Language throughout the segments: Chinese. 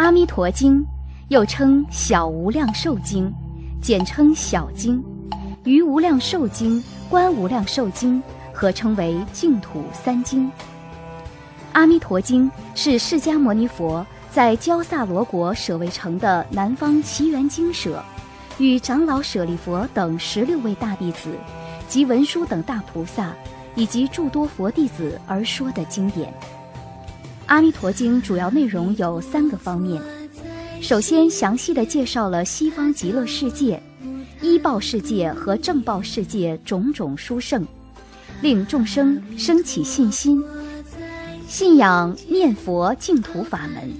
阿弥陀经又称小无量寿经，简称小经，余无量寿经、观无量寿经合称为净土三经。阿弥陀经是释迦牟尼佛在焦萨罗国舍卫城的南方奇缘精舍，与长老舍利佛等十六位大弟子及文殊等大菩萨以及诸多佛弟子而说的经典。阿弥陀经主要内容有三个方面：首先，详细的介绍了西方极乐世界、依报世界和正报世界种种殊胜，令众生升起信心。信仰念佛净土法门。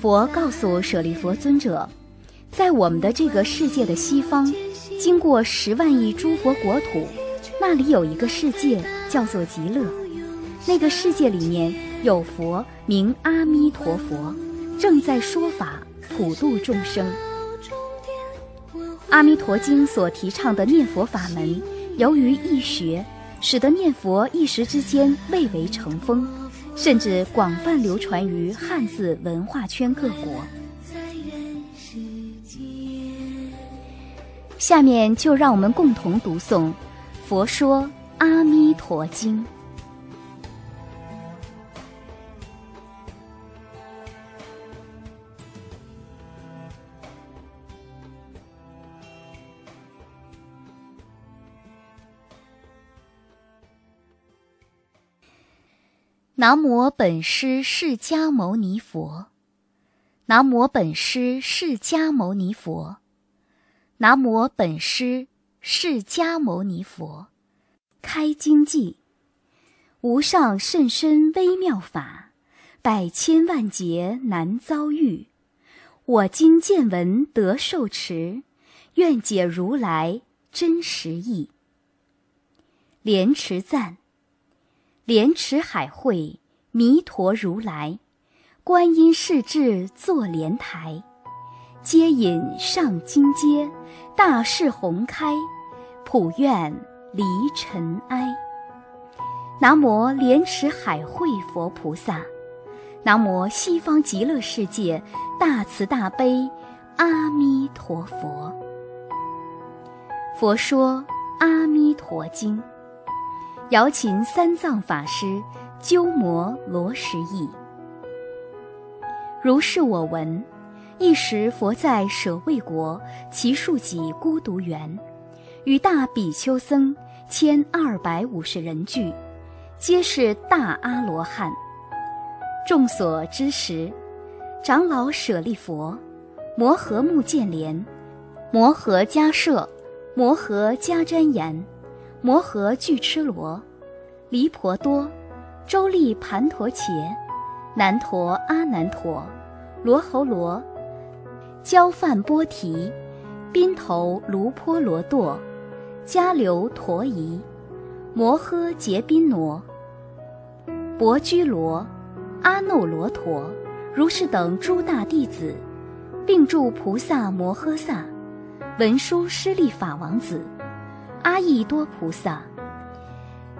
佛告诉舍利佛尊者，在我们的这个世界的西方，经过十万亿诸佛国土，那里有一个世界叫做极乐。那个世界里面有佛名阿弥陀佛，正在说法普度众生。阿弥陀经所提倡的念佛法门，由于易学。使得念佛一时之间蔚为成风，甚至广泛流传于汉字文化圈各国。下面就让我们共同读诵《佛说阿弥陀经》。南无本师释迦牟尼佛，南无本师释迦牟尼佛，南无本师释迦牟尼佛。开经记：无上甚深微妙法，百千万劫难遭遇。我今见闻得受持，愿解如来真实义。莲池赞。莲池海会弥陀如来，观音世智坐莲台，接引上金阶，大势宏开，普愿离尘埃。南无莲池海会佛菩萨，南无西方极乐世界大慈大悲阿弥陀佛。佛说阿弥陀经。瑶琴三藏法师鸠摩罗什译。如是我闻：一时佛在舍卫国其数己孤独园，与大比丘僧千二百五十人聚，皆是大阿罗汉。众所知时，长老舍利佛、摩诃目犍连、摩诃迦摄、摩诃迦旃延。摩诃俱笞罗、离婆多、周利盘陀伽、难陀阿难陀、罗侯罗、焦梵波提、宾头卢波罗堕、迦留陀夷、摩诃结宾挪、薄居罗、阿耨罗陀，如是等诸大弟子，并住菩萨摩诃萨、文殊师利法王子。阿逸多菩萨、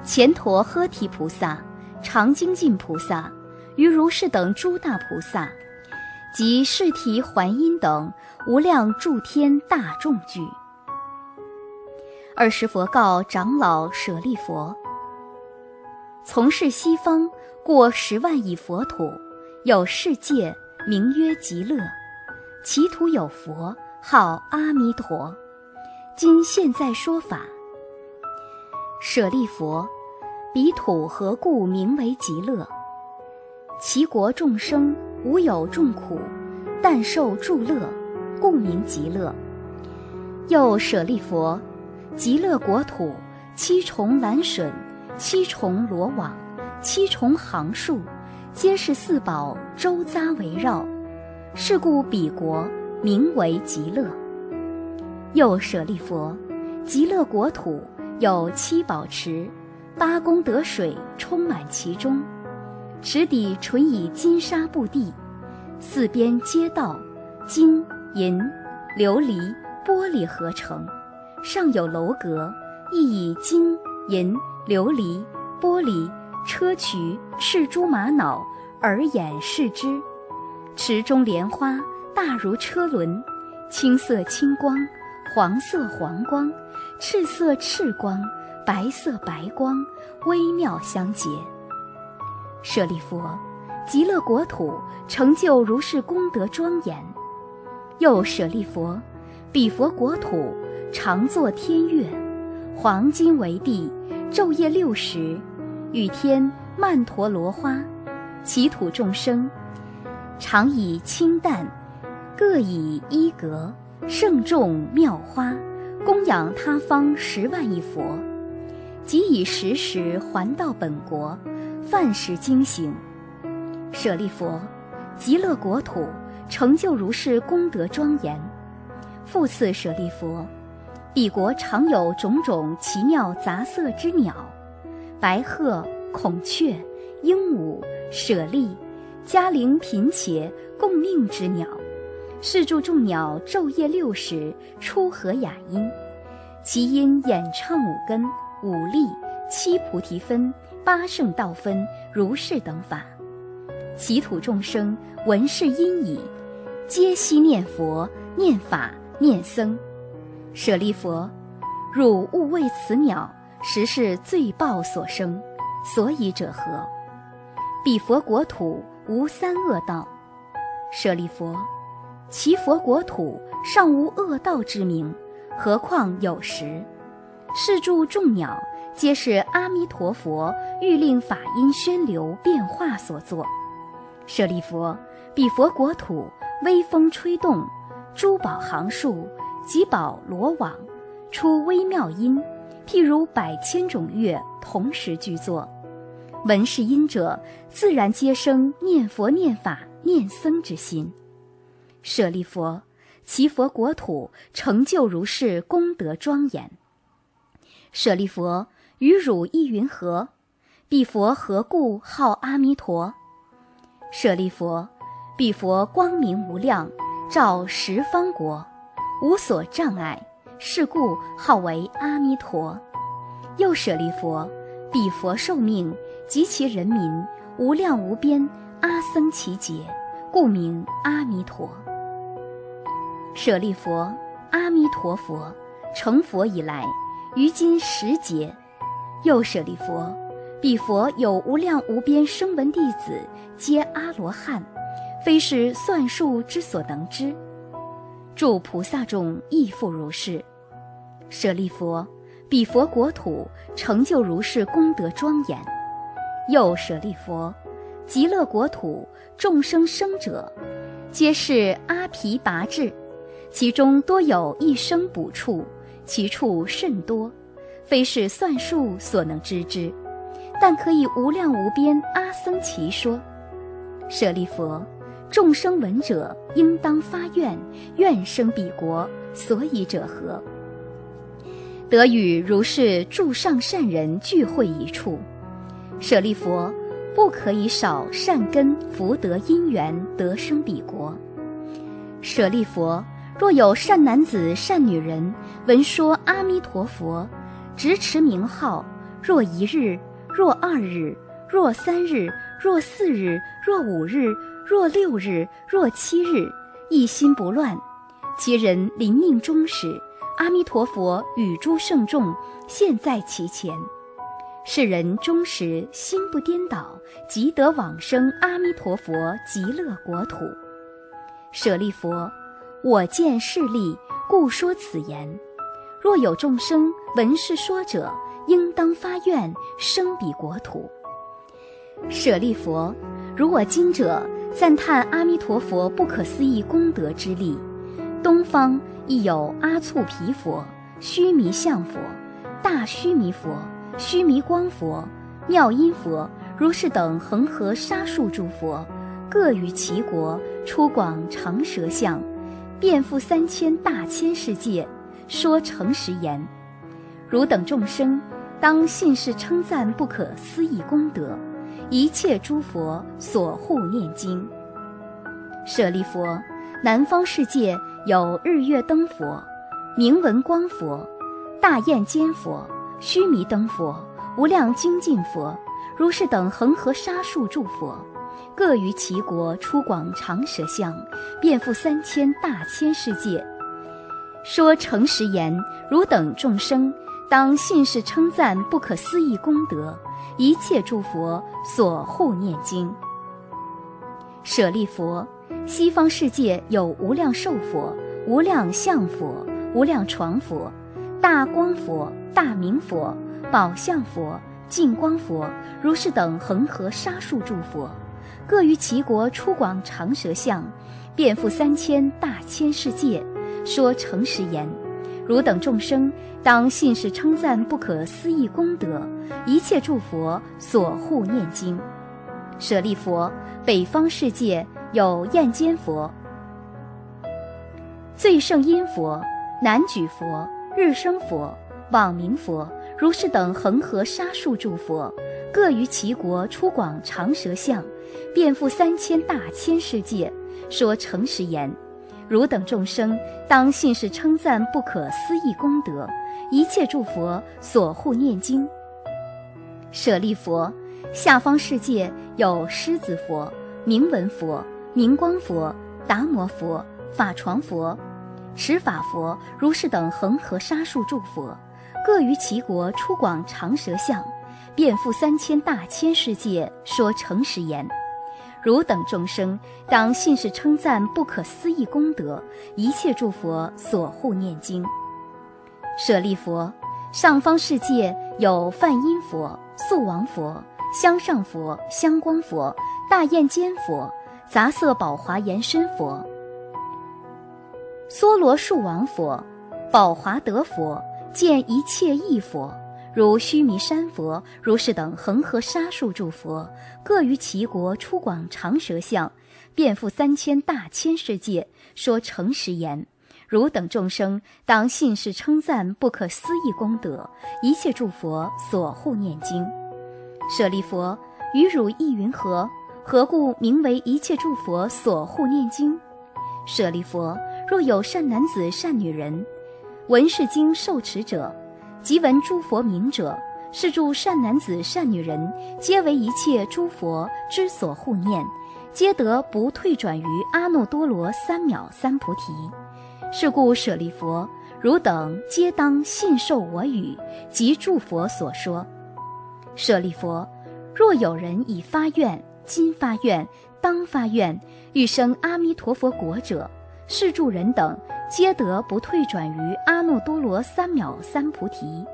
乾陀诃提菩萨、常精进菩萨，于如是等诸大菩萨，及释提桓因等无量诸天大众聚。尔时佛告长老舍利佛：从事西方过十万亿佛土，有世界名曰极乐，其土有佛号阿弥陀。今现在说法，舍利佛，彼土何故名为极乐？其国众生无有众苦，但受诸乐，故名极乐。又舍利佛，极乐国土七重蓝笋，七重罗网，七重行树，皆是四宝周匝围绕，是故彼国名为极乐。又舍利佛，极乐国土有七宝池，八功德水充满其中，池底纯以金沙布地，四边街道金银琉璃玻璃合成，上有楼阁，亦以金银琉璃玻璃砗磲赤珠玛瑙耳眼饰之，池中莲花大如车轮，青色青光，黄色黄光，赤色赤光，白色白光，微妙相结。舍利弗，极乐国土成就如是功德庄严。又舍利弗，彼佛国土常作天乐，黄金为地，昼夜六时，雨天曼陀罗花，其土众生常以清淡，各以衣格，盛众妙花，供养他方十万亿佛，即以时时还到本国，饭食精行。舍利弗，极乐国土成就如是功德庄严。复次舍利弗，彼国常有种种奇妙杂色之鸟，白鹤、孔雀、鹦鹉、舍利、嘉陵频伽共命之鸟，是诸众鸟昼夜六时出和雅音，其音演唱五根、五力、七菩提分、八圣道分、如是等法。其土众生闻是音已，皆悉念佛、念法。念僧，舍利弗，汝勿为此鸟，实是罪报所生，所以者何？彼佛国土无三恶道。舍利弗，其佛国土尚无恶道之名，何况有时？是诸众鸟，皆是阿弥陀佛欲令法音宣流变化所作。舍利弗，彼佛国土微风吹动。珠宝行树，及宝罗网，出微妙音，譬如百千种乐同时具作。闻是音者，自然皆生念佛、念法、念僧之心。舍利弗，其佛国土成就如是功德庄严。舍利弗，与汝意云何？彼佛何故号阿弥陀？舍利弗，彼佛光明无量。照十方国，无所障碍，是故号为阿弥陀。又舍利弗，彼佛寿命及其人民无量无边，阿僧祇劫，故名阿弥陀。舍利弗，阿弥陀佛成佛以来，于今十劫。又舍利佛，彼佛有无量无边声闻弟子，皆阿罗汉。非是算数之所能知，诸菩萨众亦复如是。舍利佛，彼佛国土成就如是功德庄严。又舍利弗，极乐国土众生生者，皆是阿毗跋致，其中多有一生补处，其处甚多，非是算数所能知之，但可以无量无边阿僧祇说。舍利佛。众生闻者，应当发愿，愿生彼国。所以者何？得与如是诸上善人聚会一处。舍利佛，不可以少善根福德因缘得生彼国。舍利佛，若有善男子、善女人闻说阿弥陀佛，执持名号，若一日，若二日，若三日，若四日，若五日。若六日，若七日，一心不乱，其人临命终时，阿弥陀佛与诸圣众现在其前，是人终时心不颠倒，即得往生阿弥陀佛极乐国土。舍利佛，我见势利，故说此言。若有众生闻是说者，应当发愿生彼国土。舍利弗，如我今者。赞叹阿弥陀佛不可思议功德之力，东方亦有阿促毗佛、须弥相佛、大须弥佛、须弥光佛、妙音佛、如是等恒河沙数诸佛，各于其国出广长舌相，遍覆三千大千世界，说诚实言：汝等众生当信是称赞不可思议功德。一切诸佛所护念经。舍利佛，南方世界有日月灯佛、明文光佛、大焰坚佛、须弥灯佛、无量精进佛、如是等恒河沙数诸佛，各于其国出广长舌相，遍覆三千大千世界，说诚实言：汝等众生，当信是称赞不可思议功德，一切诸佛所护念经。舍利佛，西方世界有无量寿佛、无量相佛、无量床佛、大光佛、大明佛、宝相佛、净光佛，如是等恒河沙数诸佛，各于其国出广长舌相，遍覆三千大千世界，说诚实言：汝等众生，当信是称赞不可思议功德，一切诸佛所护念经。舍利佛，北方世界有焰尖佛、最胜音佛、南举佛、日生佛、网明佛，如是等恒河沙数诸佛，各于其国出广长舌相，遍覆三千大千世界，说诚实言：汝等众生，当信是称赞不可思议功德，一切诸佛所护念经。舍利佛。下方世界有狮子佛、明文佛、明光佛、达摩佛、法床佛、持法佛，如是等恒河沙数诸佛，各于其国出广长舌相，遍覆三千大千世界，说诚实言：汝等众生，当信是称赞不可思议功德，一切诸佛所护念经。舍利佛，上方世界有梵音佛、素王佛。香上佛、香光佛、大焰尖佛、杂色宝华延伸佛、梭罗树王佛、宝华德佛、见一切异佛，如须弥山佛，如是等恒河沙数诸佛，各于其国出广长舌相，遍覆三千大千世界，说诚实言：汝等众生，当信是称赞不可思议功德，一切诸佛所护念经。舍利弗，于汝意云何？何故名为一切诸佛所护念经？舍利弗，若有善男子、善女人，闻是经受持者，即闻诸佛名者，是诸善男子、善女人，皆为一切诸佛之所护念，皆得不退转于阿耨多罗三藐三菩提。是故舍利弗，汝等皆当信受我语及诸佛所说。舍利弗，若有人已发愿，今发愿，当发愿，欲生阿弥陀佛国者，是诸人等皆得不退转于阿耨多罗三藐三菩提。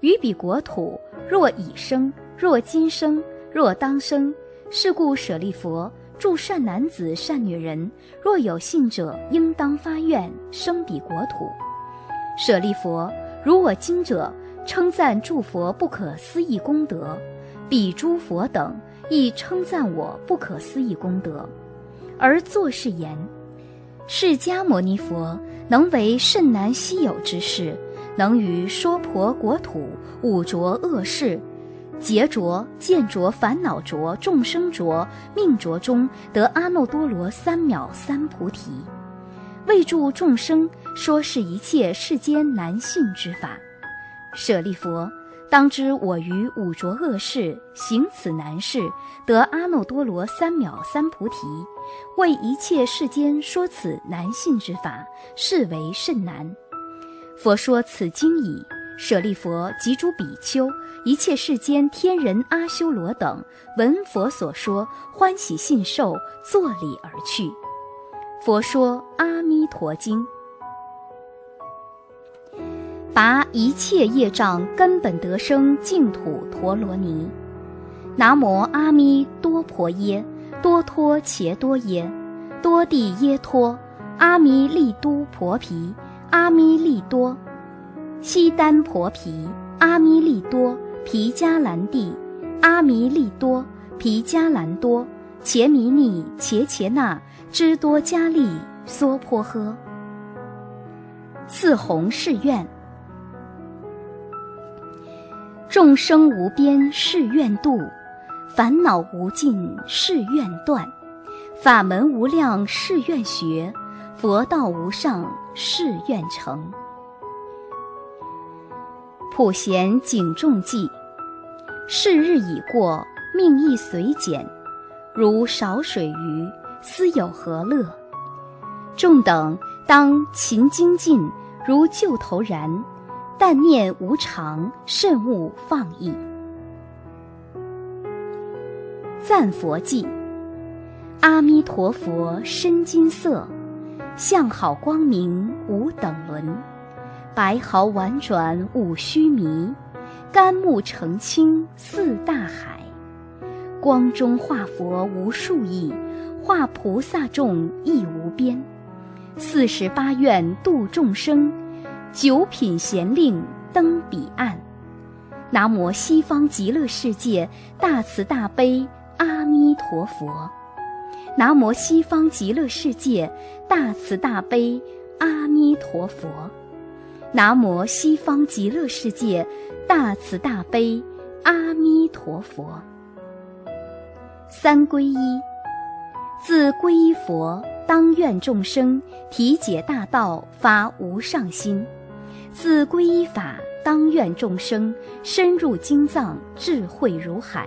于彼国土，若已生，若今生，若当生，是故舍利弗，诸善男子、善女人，若有信者，应当发愿生彼国土。舍利弗，如我今者。称赞诸佛不可思议功德，彼诸佛等亦称赞我不可思议功德，而作是言：释迦牟尼佛能为甚难稀有之事，能于娑婆国土五浊恶世、劫浊、见浊、烦恼浊、众生浊、命浊中得阿耨多罗三藐三菩提，为助众生说是一切世间难信之法。舍利弗，当知我于五浊恶世行此难事，得阿耨多罗三藐三菩提，为一切世间说此难信之法，是为甚难。佛说此经已，舍利弗及诸比丘，一切世间天人阿修罗等，闻佛所说，欢喜信受，作礼而去。佛说《阿弥陀经》。拔一切业障根本得生净土陀罗尼，南无阿弥多婆耶，多托伽多耶，多地耶托，阿弥利都婆毗，阿弥利多，悉丹婆毗，阿弥利多，毗迦兰地，阿弥利多，毗迦兰多，伽弥尼，伽伽那，支多迦利，娑婆诃。四弘誓愿。众生无边誓愿度，烦恼无尽誓愿断，法门无量誓愿学，佛道无上誓愿成。普贤警众记：是日已过，命亦随减。如少水鱼，斯有何乐？众等当勤精进，如旧头然，但念无常，慎勿放逸。赞佛记：阿弥陀佛身金色，相好光明无等伦，白毫婉转五须弥，甘木澄清似大海。光中化佛无数亿，化菩萨众亦无边。四十八愿度众生，九品贤令登彼岸。南无西方极乐世界大慈大悲阿弥陀佛。南无西方极乐世界大慈大悲阿弥陀佛。南无西方极乐世界大慈大悲阿弥陀佛。三皈依，自皈依佛，当愿众生体解大道，发无上心；自皈依法，当愿众生深入经藏，智慧如海；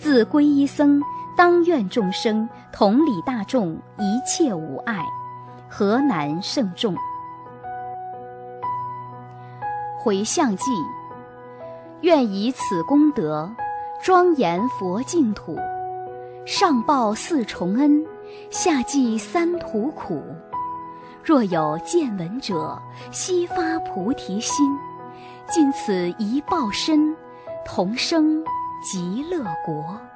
自皈依僧，当愿众生同理大众，一切无碍，何难胜众？回向记，愿以此功德，庄严佛净土。上报四重恩，下济三途苦。若有见闻者，悉发菩提心，尽此一报身，同生极乐国。